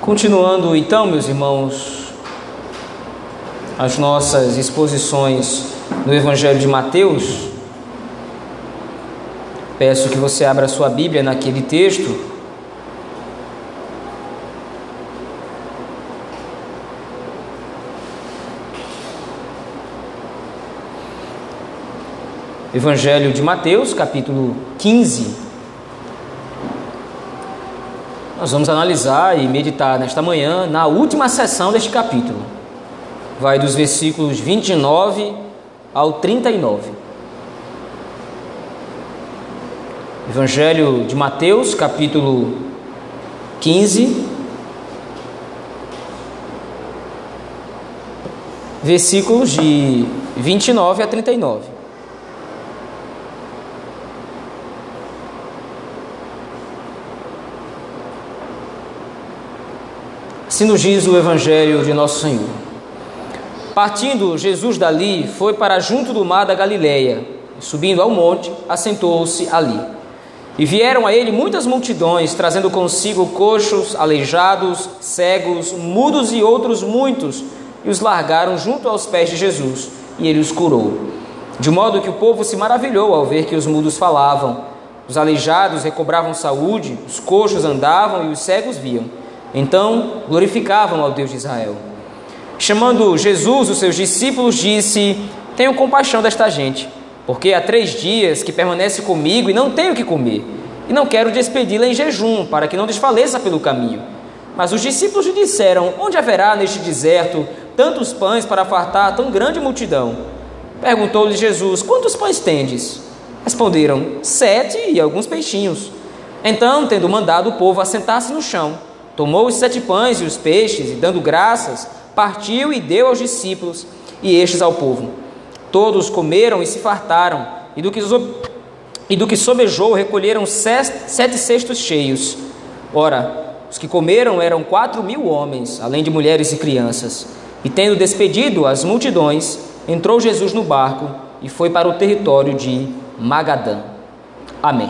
Continuando então, meus irmãos, as nossas exposições no Evangelho de Mateus, peço que você abra sua Bíblia naquele texto. Evangelho de Mateus, capítulo 15. Nós vamos analisar e meditar nesta manhã na última sessão deste capítulo. Vai dos versículos 29 ao 39. Evangelho de Mateus, capítulo 15, versículos de 29 a 39. Assim nos diz o Evangelho de Nosso Senhor. Partindo Jesus dali, foi para junto do mar da Galileia, e subindo ao monte, assentou-se ali. E vieram a ele muitas multidões, trazendo consigo coxos, aleijados, cegos, mudos e outros muitos, e os largaram junto aos pés de Jesus, e ele os curou. De modo que o povo se maravilhou ao ver que os mudos falavam, os aleijados recobravam saúde, os coxos andavam e os cegos viam. Então glorificavam ao Deus de Israel. Chamando Jesus, os seus discípulos, disse: Tenho compaixão desta gente, porque há três dias que permanece comigo e não tenho o que comer, e não quero despedi-la em jejum, para que não desfaleça pelo caminho. Mas os discípulos lhe disseram: Onde haverá neste deserto tantos pães para fartar tão grande multidão? Perguntou-lhe Jesus: Quantos pães tendes? Responderam: Sete e alguns peixinhos. Então, tendo mandado o povo assentar-se no chão, Tomou os sete pães e os peixes, e dando graças, partiu e deu aos discípulos, e estes ao povo. Todos comeram e se fartaram, e do que, e do que sobejou recolheram sete cestos cheios. Ora, os que comeram eram quatro mil homens, além de mulheres e crianças. E tendo despedido as multidões, entrou Jesus no barco e foi para o território de Magadã. Amém.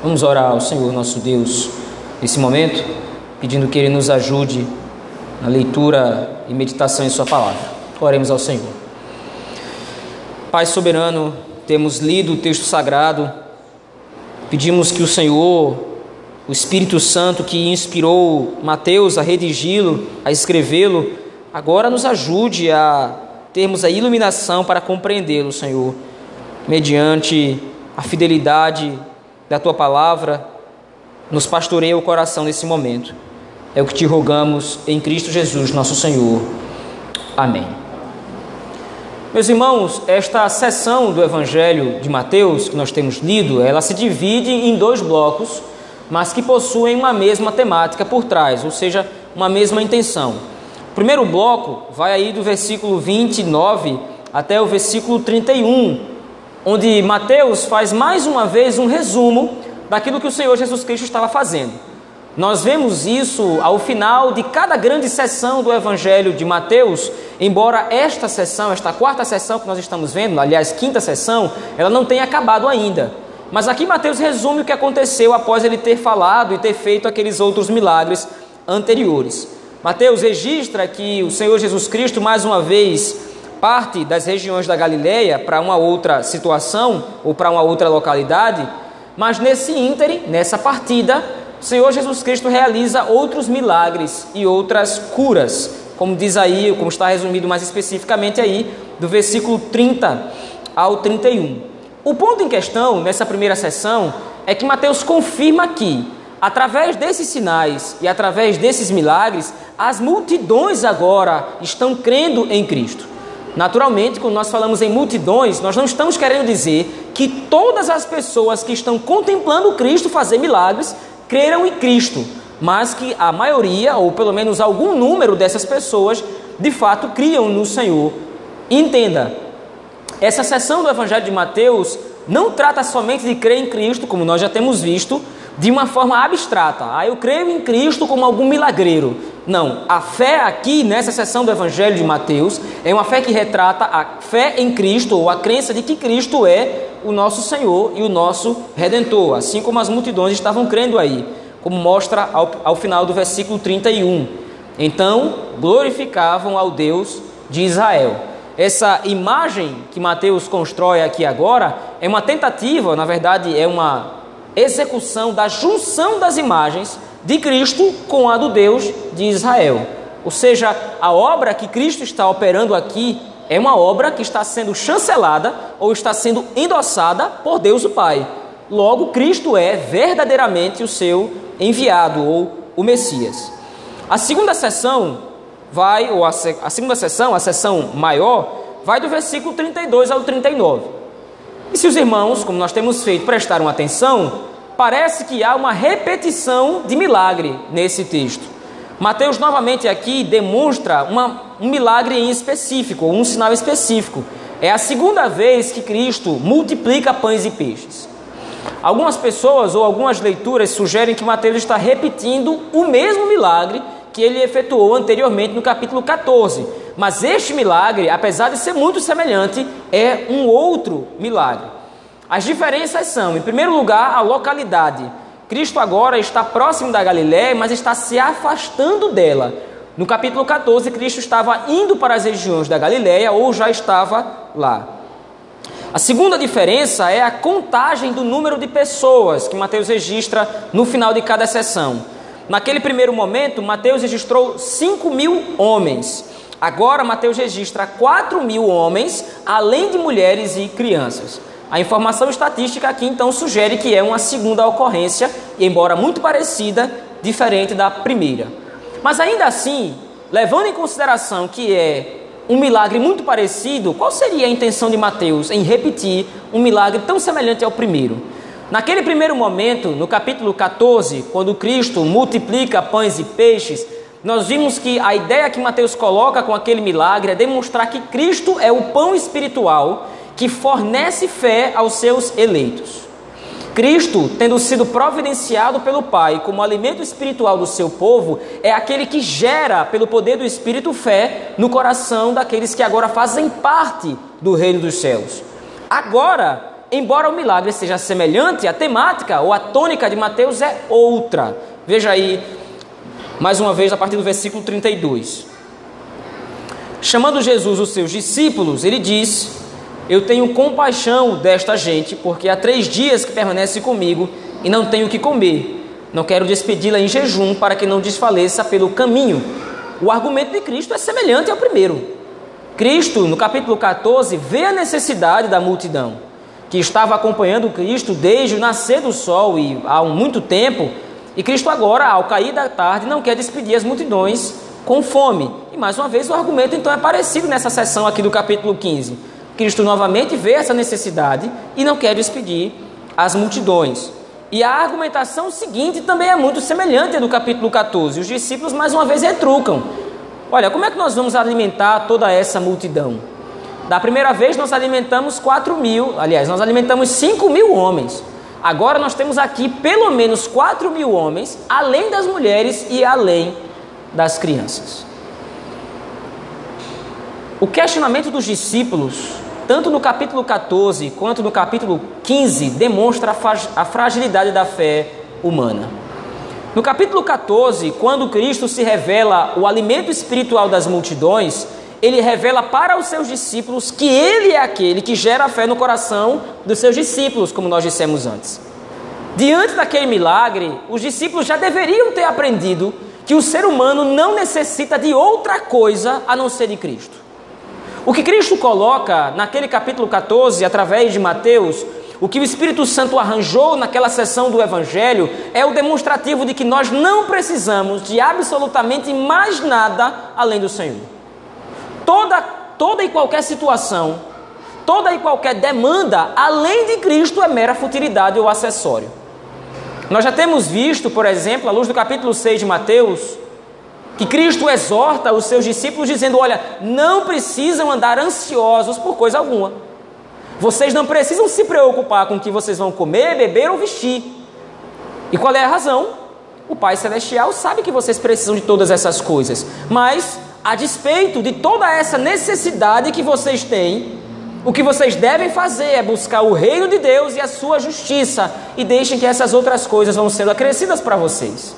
Vamos orar ao Senhor nosso Deus nesse momento, pedindo que Ele nos ajude na leitura e meditação em Sua palavra. Oremos ao Senhor. Pai soberano, temos lido o texto sagrado, pedimos que o Senhor, o Espírito Santo que inspirou Mateus a redigi-lo, a escrevê-lo, agora nos ajude a termos a iluminação para compreendê-lo, Senhor, mediante a fidelidade da tua palavra nos pastoreia o coração nesse momento. É o que te rogamos em Cristo Jesus, nosso Senhor. Amém. Meus irmãos, esta sessão do Evangelho de Mateus que nós temos lido, ela se divide em dois blocos, mas que possuem uma mesma temática por trás, ou seja, uma mesma intenção. O primeiro bloco vai aí do versículo 29 até o versículo 31, onde Mateus faz mais uma vez um resumo daquilo que o Senhor Jesus Cristo estava fazendo. Nós vemos isso ao final de cada grande sessão do Evangelho de Mateus, embora esta sessão, esta quarta sessão que nós estamos vendo, aliás, quinta sessão, ela não tenha acabado ainda. Mas aqui Mateus resume o que aconteceu após ele ter falado e ter feito aqueles outros milagres anteriores. Mateus registra que o Senhor Jesus Cristo, mais uma vez, parte das regiões da Galileia para uma outra situação ou para uma outra localidade mas nesse ínterim, nessa partida, o Senhor Jesus Cristo realiza outros milagres e outras curas, como diz aí, como está resumido mais especificamente aí, do versículo 30 ao 31. O ponto em questão, nessa primeira sessão, é que Mateus confirma que, através desses sinais e através desses milagres, as multidões agora estão crendo em Cristo. Naturalmente, quando nós falamos em multidões, nós não estamos querendo dizer que todas as pessoas que estão contemplando Cristo fazer milagres creram em Cristo, mas que a maioria, ou pelo menos algum número dessas pessoas, de fato criam no Senhor. Entenda, essa sessão do Evangelho de Mateus não trata somente de crer em Cristo, como nós já temos visto, de uma forma abstrata. Ah, eu creio em Cristo como algum milagreiro. Não, a fé aqui nessa seção do Evangelho de Mateus é uma fé que retrata a fé em Cristo ou a crença de que Cristo é o nosso Senhor e o nosso Redentor, assim como as multidões estavam crendo aí. como mostra ao, ao final do versículo 31. Então glorificavam ao Deus de Israel. Essa imagem que Mateus constrói aqui agora é uma tentativa, na verdade, é uma execução da junção das imagens de Cristo com a do Deus de Israel. Ou seja, a obra que Cristo está operando aqui é uma obra que está sendo chancelada ou está sendo endossada por Deus o Pai. Logo, Cristo é verdadeiramente o seu enviado ou o Messias. A segunda sessão vai, ou a, a segunda sessão, a sessão maior, vai do versículo 32 ao 39. E se os irmãos, como nós temos feito, prestaram atenção, parece que há uma repetição de milagre nesse texto. Mateus novamente aqui demonstra uma, um milagre em específico, um sinal específico. É a segunda vez que Cristo multiplica pães e peixes. Algumas pessoas ou algumas leituras sugerem que Mateus está repetindo o mesmo milagre que ele efetuou anteriormente no capítulo 14. Mas este milagre, apesar de ser muito semelhante, é um outro milagre. As diferenças são, em primeiro lugar, a localidade. Cristo agora está próximo da Galiléia, mas está se afastando dela. No capítulo 14, Cristo estava indo para as regiões da Galiléia ou já estava lá. A segunda diferença é a contagem do número de pessoas que Mateus registra no final de cada sessão. Naquele primeiro momento, Mateus registrou 5 mil homens. Agora, Mateus registra 4 mil homens, além de mulheres e crianças. A informação estatística aqui então sugere que é uma segunda ocorrência, embora muito parecida, diferente da primeira. Mas ainda assim, levando em consideração que é um milagre muito parecido, qual seria a intenção de Mateus em repetir um milagre tão semelhante ao primeiro? Naquele primeiro momento, no capítulo 14, quando Cristo multiplica pães e peixes, nós vimos que a ideia que Mateus coloca com aquele milagre é demonstrar que Cristo é o pão espiritual que fornece fé aos seus eleitos. Cristo, tendo sido providenciado pelo Pai como alimento espiritual do seu povo, é aquele que gera, pelo poder do Espírito, fé no coração daqueles que agora fazem parte do reino dos céus. Agora, embora o milagre seja semelhante, a temática ou a tônica de Mateus é outra. Veja aí, mais uma vez, a partir do versículo 32. Chamando Jesus os seus discípulos, ele diz eu tenho compaixão desta gente, porque há três dias que permanece comigo e não tenho o que comer. Não quero despedi-la em jejum para que não desfaleça pelo caminho. O argumento de Cristo é semelhante ao primeiro. Cristo, no capítulo 14, vê a necessidade da multidão, que estava acompanhando Cristo desde o nascer do sol e há muito tempo, e Cristo agora, ao cair da tarde, não quer despedir as multidões com fome. E mais uma vez o argumento então é parecido nessa seção aqui do capítulo 15 Cristo novamente vê essa necessidade e não quer despedir as multidões. E a argumentação seguinte também é muito semelhante à do capítulo 14. Os discípulos mais uma vez retrucam: Olha, como é que nós vamos alimentar toda essa multidão? Da primeira vez nós alimentamos 4 mil, aliás, nós alimentamos 5 mil homens. Agora nós temos aqui pelo menos 4 mil homens, além das mulheres e além das crianças. O questionamento dos discípulos tanto no capítulo 14 quanto no capítulo 15, demonstra a fragilidade da fé humana. No capítulo 14, quando Cristo se revela o alimento espiritual das multidões, ele revela para os seus discípulos que ele é aquele que gera a fé no coração dos seus discípulos, como nós dissemos antes. Diante daquele milagre, os discípulos já deveriam ter aprendido que o ser humano não necessita de outra coisa a não ser de Cristo. O que Cristo coloca naquele capítulo 14, através de Mateus, o que o Espírito Santo arranjou naquela sessão do Evangelho é o demonstrativo de que nós não precisamos de absolutamente mais nada além do Senhor. Toda, toda e qualquer situação, toda e qualquer demanda além de Cristo é mera futilidade ou acessório. Nós já temos visto, por exemplo, à luz do capítulo 6 de Mateus, que Cristo exorta os seus discípulos dizendo: Olha, não precisam andar ansiosos por coisa alguma. Vocês não precisam se preocupar com o que vocês vão comer, beber ou vestir. E qual é a razão? O Pai Celestial sabe que vocês precisam de todas essas coisas, mas a despeito de toda essa necessidade que vocês têm, O que vocês devem fazer é buscar o reino de Deus e a sua justiça, e deixem que essas outras coisas vão sendo acrescidas para vocês.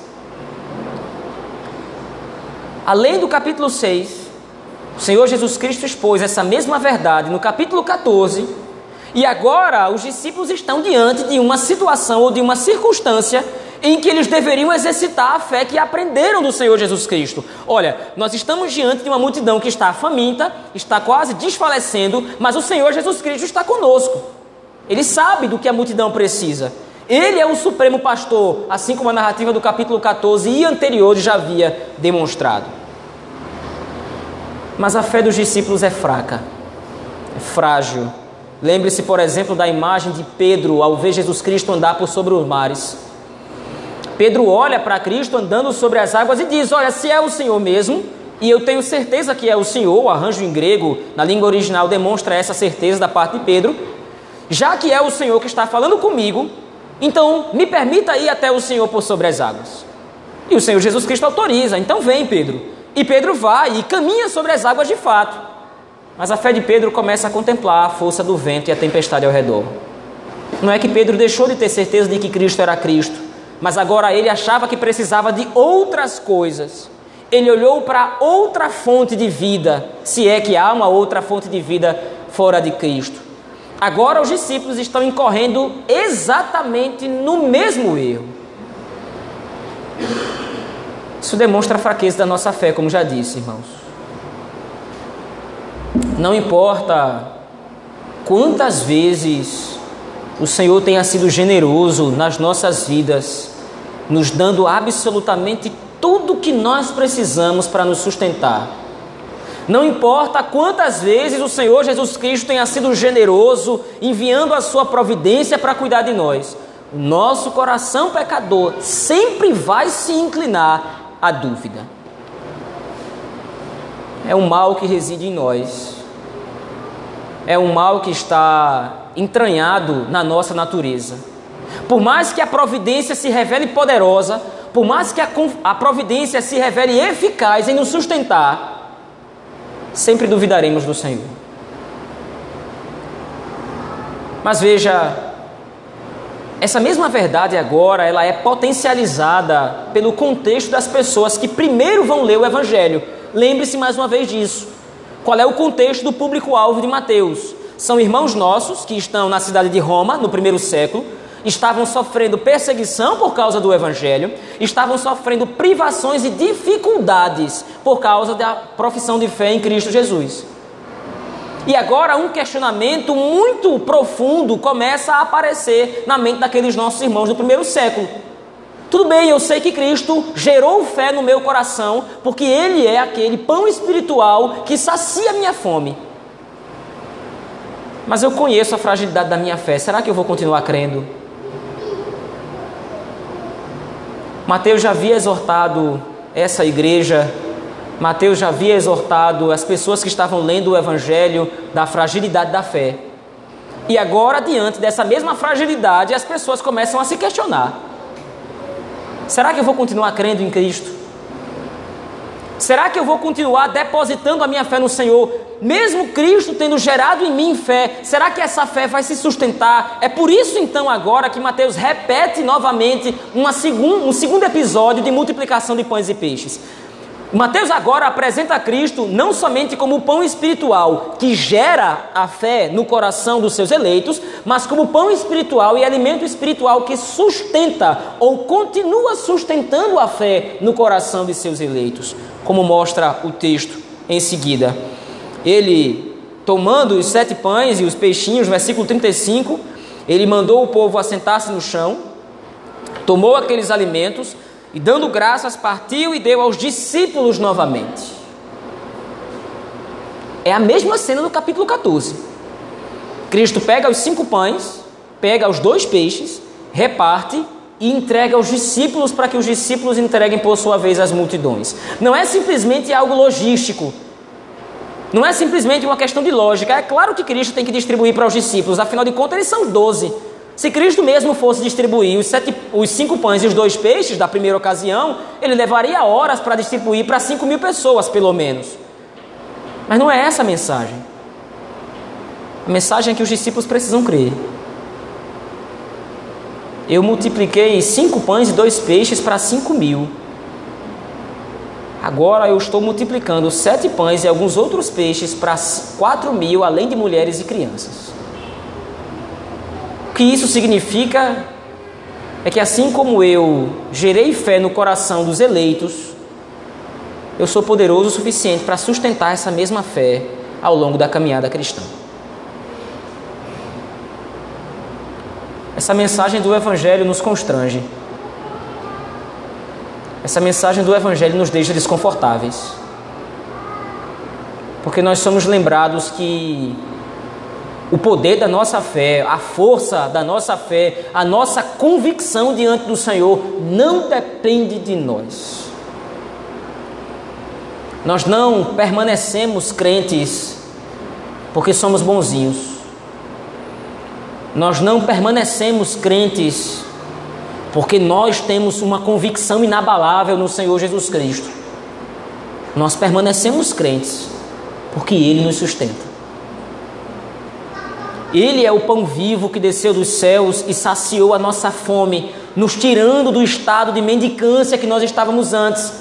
Além do capítulo 6, o Senhor Jesus Cristo expôs essa mesma verdade no capítulo 14, e agora os discípulos estão diante de uma situação ou de uma circunstância em que eles deveriam exercitar a fé que aprenderam do Senhor Jesus Cristo. Olha, nós estamos diante de uma multidão que está faminta, está quase desfalecendo, mas o Senhor Jesus Cristo está conosco. Ele sabe do que a multidão precisa. Ele é o supremo pastor, assim como a narrativa do capítulo 14 e anteriores já havia demonstrado. Mas a fé dos discípulos é fraca, é frágil. Lembre-se, por exemplo, da imagem de Pedro ao ver Jesus Cristo andar por sobre os mares. Pedro olha para Cristo andando sobre as águas e diz: Olha, se é o Senhor mesmo, e eu tenho certeza que é o Senhor, o arranjo em grego, na língua original, demonstra essa certeza da parte de Pedro. Já que é o Senhor que está falando comigo, então me permita ir até o Senhor por sobre as águas. E o Senhor Jesus Cristo autoriza, então vem, Pedro. E Pedro vai e caminha sobre as águas de fato. Mas a fé de Pedro começa a contemplar a força do vento e a tempestade ao redor. Não é que Pedro deixou de ter certeza de que Cristo era Cristo mas agora ele achava que precisava de outras coisas. Ele olhou para outra fonte de vida, se é que há uma outra fonte de vida fora de Cristo. Agora os discípulos estão incorrendo exatamente no mesmo erro. Isso demonstra a fraqueza da nossa fé, como já disse, irmãos. Não importa quantas vezes o Senhor tenha sido generoso nas nossas vidas, nos dando absolutamente tudo que nós precisamos para nos sustentar. Não importa quantas vezes o Senhor Jesus Cristo tenha sido generoso, enviando a sua providência para cuidar de nós, o nosso coração pecador sempre vai se inclinar à dúvida. É um mal que reside em nós, é um mal que está entranhado na nossa natureza. Por mais que a providência se revele poderosa, por mais que a, a providência se revele eficaz em nos sustentar, sempre duvidaremos do Senhor. Mas veja, essa mesma verdade agora, ela é potencializada pelo contexto das pessoas que primeiro vão ler o Evangelho. Lembre-se mais uma vez disso. Qual é o contexto do público-alvo de Mateus? São irmãos nossos que estão na cidade de Roma, no primeiro século, estavam sofrendo perseguição por causa do Evangelho, estavam sofrendo privações e dificuldades por causa da profissão de fé em Cristo Jesus. E agora um questionamento muito profundo começa a aparecer na mente daqueles nossos irmãos do primeiro século. Tudo bem, eu sei que Cristo gerou fé no meu coração, porque Ele é aquele pão espiritual que sacia minha fome. Mas eu conheço a fragilidade da minha fé, será que eu vou continuar crendo? Mateus já havia exortado essa igreja, Mateus já havia exortado as pessoas que estavam lendo o Evangelho da fragilidade da fé. E agora, diante dessa mesma fragilidade, as pessoas começam a se questionar: será que eu vou continuar crendo em Cristo? Será que eu vou continuar depositando a minha fé no Senhor, mesmo Cristo tendo gerado em mim fé? Será que essa fé vai se sustentar? É por isso então agora que Mateus repete novamente uma segun, um segundo episódio de multiplicação de pães e peixes. Mateus agora apresenta Cristo não somente como o pão espiritual que gera a fé no coração dos seus eleitos, mas como pão espiritual e alimento espiritual que sustenta ou continua sustentando a fé no coração de seus eleitos, como mostra o texto em seguida. Ele, tomando os sete pães e os peixinhos, versículo 35, ele mandou o povo assentar-se no chão, tomou aqueles alimentos e dando graças, partiu e deu aos discípulos novamente. É a mesma cena do capítulo 14. Cristo pega os cinco pães, pega os dois peixes, reparte e entrega aos discípulos para que os discípulos entreguem por sua vez às multidões. Não é simplesmente algo logístico. Não é simplesmente uma questão de lógica. É claro que Cristo tem que distribuir para os discípulos, afinal de contas, eles são doze. Se Cristo mesmo fosse distribuir os, sete, os cinco pães e os dois peixes da primeira ocasião, ele levaria horas para distribuir para cinco mil pessoas, pelo menos. Mas não é essa a mensagem. A mensagem é que os discípulos precisam crer. Eu multipliquei cinco pães e dois peixes para cinco mil. Agora eu estou multiplicando sete pães e alguns outros peixes para quatro mil, além de mulheres e crianças. Que isso significa é que assim como eu gerei fé no coração dos eleitos, eu sou poderoso o suficiente para sustentar essa mesma fé ao longo da caminhada cristã. Essa mensagem do Evangelho nos constrange. Essa mensagem do Evangelho nos deixa desconfortáveis. Porque nós somos lembrados que o poder da nossa fé, a força da nossa fé, a nossa convicção diante do Senhor não depende de nós. Nós não permanecemos crentes porque somos bonzinhos. Nós não permanecemos crentes porque nós temos uma convicção inabalável no Senhor Jesus Cristo. Nós permanecemos crentes porque Ele nos sustenta. Ele é o pão vivo que desceu dos céus e saciou a nossa fome, nos tirando do estado de mendicância que nós estávamos antes,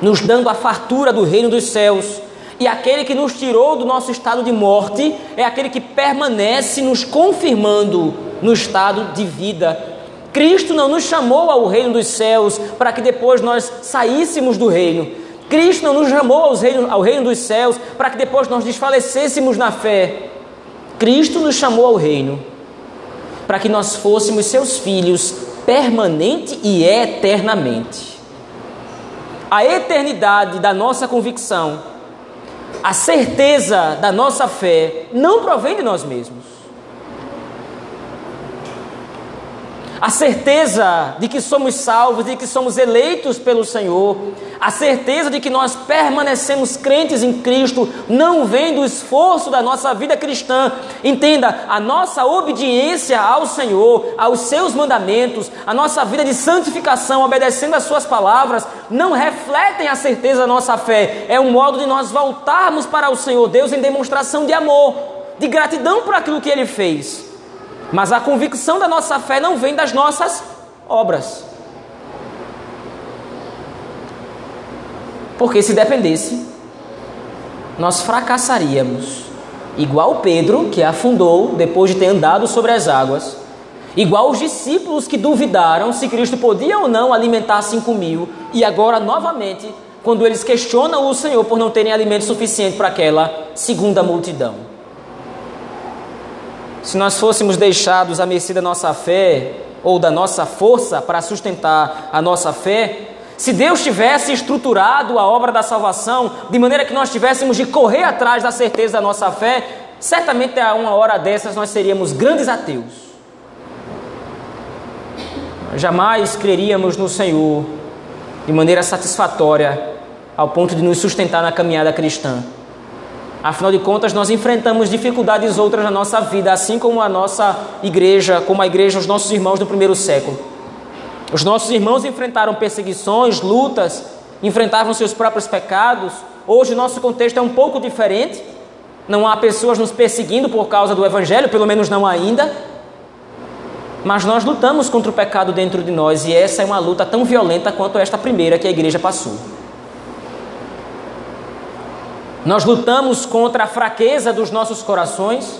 nos dando a fartura do reino dos céus e aquele que nos tirou do nosso estado de morte é aquele que permanece nos confirmando no estado de vida. Cristo não nos chamou ao reino dos céus para que depois nós saíssemos do reino. Cristo não nos chamou ao reino, ao reino dos céus para que depois nós desfalecêssemos na fé. Cristo nos chamou ao reino para que nós fôssemos seus filhos permanente e eternamente. A eternidade da nossa convicção a certeza da nossa fé não provém de nós mesmos. A certeza de que somos salvos, de que somos eleitos pelo Senhor, a certeza de que nós permanecemos crentes em Cristo, não vem do esforço da nossa vida cristã. Entenda, a nossa obediência ao Senhor, aos seus mandamentos, a nossa vida de santificação, obedecendo às suas palavras, não refletem a certeza da nossa fé. É um modo de nós voltarmos para o Senhor Deus em demonstração de amor, de gratidão por aquilo que Ele fez. Mas a convicção da nossa fé não vem das nossas obras. Porque se dependesse, nós fracassaríamos. Igual Pedro, que afundou depois de ter andado sobre as águas. Igual os discípulos que duvidaram se Cristo podia ou não alimentar cinco mil. E agora, novamente, quando eles questionam o Senhor por não terem alimento suficiente para aquela segunda multidão se nós fôssemos deixados à mercê da nossa fé ou da nossa força para sustentar a nossa fé, se Deus tivesse estruturado a obra da salvação de maneira que nós tivéssemos de correr atrás da certeza da nossa fé, certamente a uma hora dessas nós seríamos grandes ateus. Jamais creríamos no Senhor de maneira satisfatória ao ponto de nos sustentar na caminhada cristã. Afinal de contas, nós enfrentamos dificuldades outras na nossa vida, assim como a nossa igreja, como a igreja, os nossos irmãos do primeiro século. Os nossos irmãos enfrentaram perseguições, lutas, enfrentavam seus próprios pecados. Hoje o nosso contexto é um pouco diferente. Não há pessoas nos perseguindo por causa do evangelho, pelo menos não ainda. Mas nós lutamos contra o pecado dentro de nós e essa é uma luta tão violenta quanto esta primeira que a igreja passou. Nós lutamos contra a fraqueza dos nossos corações,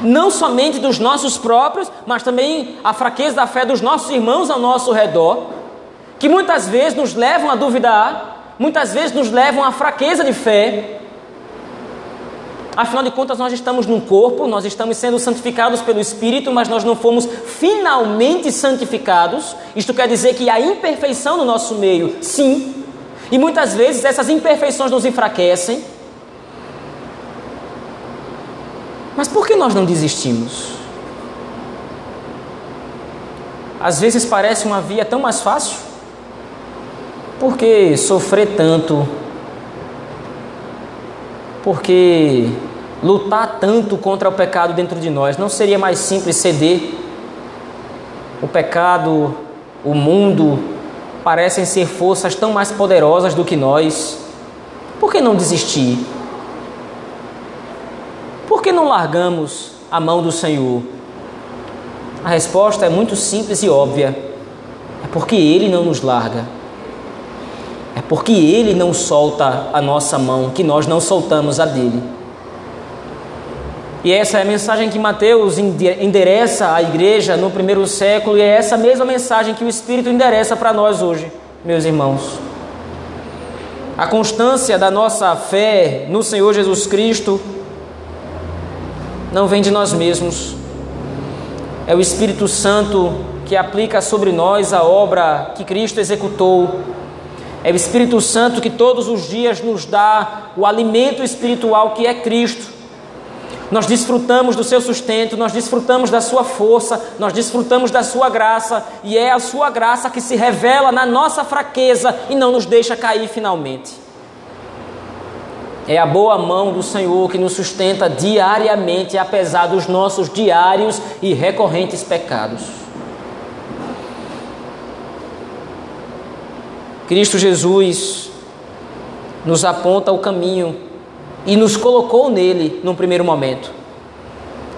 não somente dos nossos próprios, mas também a fraqueza da fé dos nossos irmãos ao nosso redor, que muitas vezes nos levam a duvidar, muitas vezes nos levam à fraqueza de fé. Afinal de contas, nós estamos num corpo, nós estamos sendo santificados pelo Espírito, mas nós não fomos finalmente santificados. Isto quer dizer que há imperfeição no nosso meio, sim, e muitas vezes essas imperfeições nos enfraquecem. Mas por que nós não desistimos? Às vezes parece uma via tão mais fácil. Por que sofrer tanto? Por que lutar tanto contra o pecado dentro de nós? Não seria mais simples ceder? O pecado, o mundo, parecem ser forças tão mais poderosas do que nós, por que não desistir? Por que não largamos a mão do Senhor? A resposta é muito simples e óbvia. É porque Ele não nos larga. É porque Ele não solta a nossa mão, que nós não soltamos a dele. E essa é a mensagem que Mateus endereça à igreja no primeiro século, e é essa mesma mensagem que o Espírito endereça para nós hoje, meus irmãos. A constância da nossa fé no Senhor Jesus Cristo não vem de nós mesmos, é o Espírito Santo que aplica sobre nós a obra que Cristo executou. É o Espírito Santo que todos os dias nos dá o alimento espiritual que é Cristo. Nós desfrutamos do seu sustento, nós desfrutamos da sua força, nós desfrutamos da sua graça, e é a sua graça que se revela na nossa fraqueza e não nos deixa cair finalmente. É a boa mão do Senhor que nos sustenta diariamente, apesar dos nossos diários e recorrentes pecados. Cristo Jesus nos aponta o caminho e nos colocou nele num primeiro momento.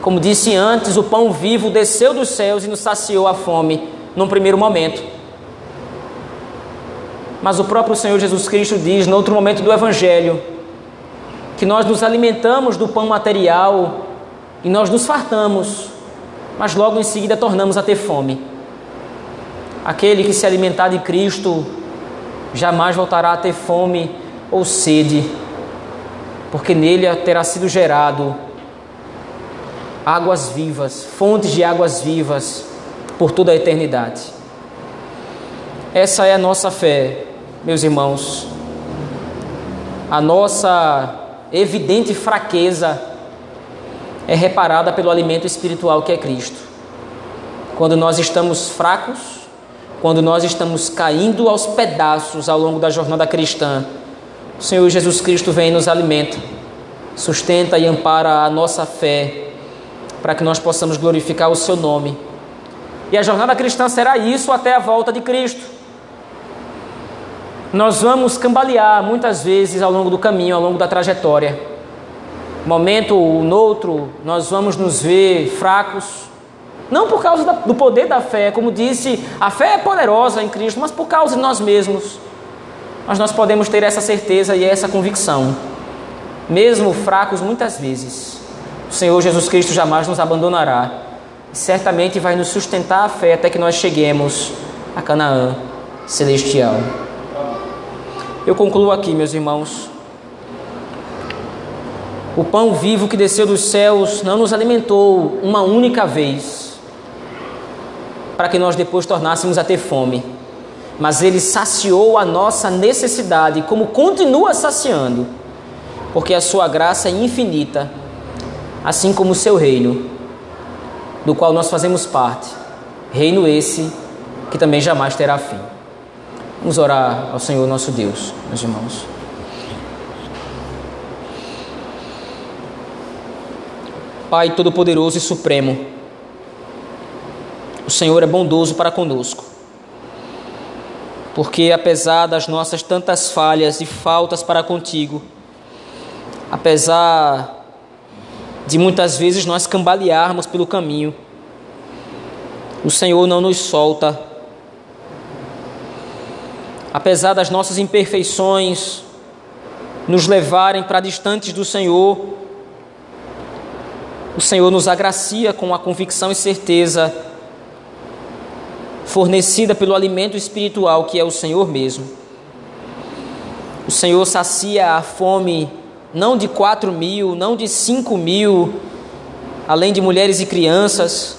Como disse antes, o pão vivo desceu dos céus e nos saciou a fome num primeiro momento. Mas o próprio Senhor Jesus Cristo diz, no outro momento do Evangelho, que nós nos alimentamos do pão material e nós nos fartamos, mas logo em seguida tornamos a ter fome. Aquele que se alimentar de Cristo jamais voltará a ter fome ou sede porque nele terá sido gerado águas vivas, fontes de águas vivas por toda a eternidade. Essa é a nossa fé, meus irmãos. A nossa evidente fraqueza é reparada pelo alimento espiritual que é Cristo. Quando nós estamos fracos, quando nós estamos caindo aos pedaços ao longo da jornada cristã, o Senhor Jesus Cristo vem e nos alimenta, sustenta e ampara a nossa fé, para que nós possamos glorificar o Seu nome. E a jornada cristã será isso até a volta de Cristo. Nós vamos cambalear muitas vezes ao longo do caminho, ao longo da trajetória. Momento ou noutro, nós vamos nos ver fracos, não por causa do poder da fé, como disse, a fé é poderosa em Cristo, mas por causa de nós mesmos mas nós podemos ter essa certeza e essa convicção. Mesmo fracos muitas vezes, o Senhor Jesus Cristo jamais nos abandonará. Certamente vai nos sustentar a fé até que nós cheguemos a Canaã celestial. Eu concluo aqui, meus irmãos. O pão vivo que desceu dos céus não nos alimentou uma única vez, para que nós depois tornássemos a ter fome mas ele saciou a nossa necessidade, como continua saciando, porque a sua graça é infinita, assim como o seu reino, do qual nós fazemos parte, reino esse que também jamais terá fim. Vamos orar ao Senhor nosso Deus, meus irmãos. Pai Todo-Poderoso e Supremo, o Senhor é bondoso para conosco porque apesar das nossas tantas falhas e faltas para contigo, apesar de muitas vezes nós cambalearmos pelo caminho, o Senhor não nos solta. Apesar das nossas imperfeições nos levarem para distantes do Senhor, o Senhor nos agracia com a convicção e certeza fornecida pelo alimento espiritual que é o Senhor mesmo. O Senhor sacia a fome não de quatro mil, não de cinco mil, além de mulheres e crianças.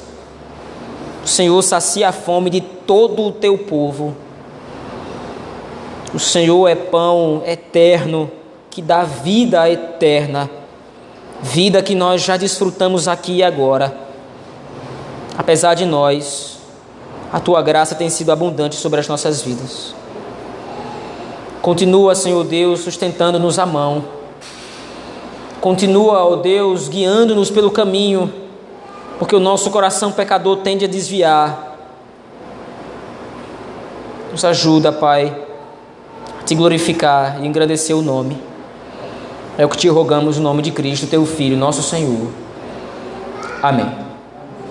O Senhor sacia a fome de todo o teu povo. O Senhor é pão eterno que dá vida eterna, vida que nós já desfrutamos aqui e agora. Apesar de nós a tua graça tem sido abundante sobre as nossas vidas. Continua, Senhor Deus, sustentando-nos a mão. Continua, ó Deus, guiando-nos pelo caminho, porque o nosso coração pecador tende a desviar. Nos ajuda, Pai, a te glorificar e engrandecer o nome. É o que te rogamos no nome de Cristo, teu Filho, nosso Senhor. Amém.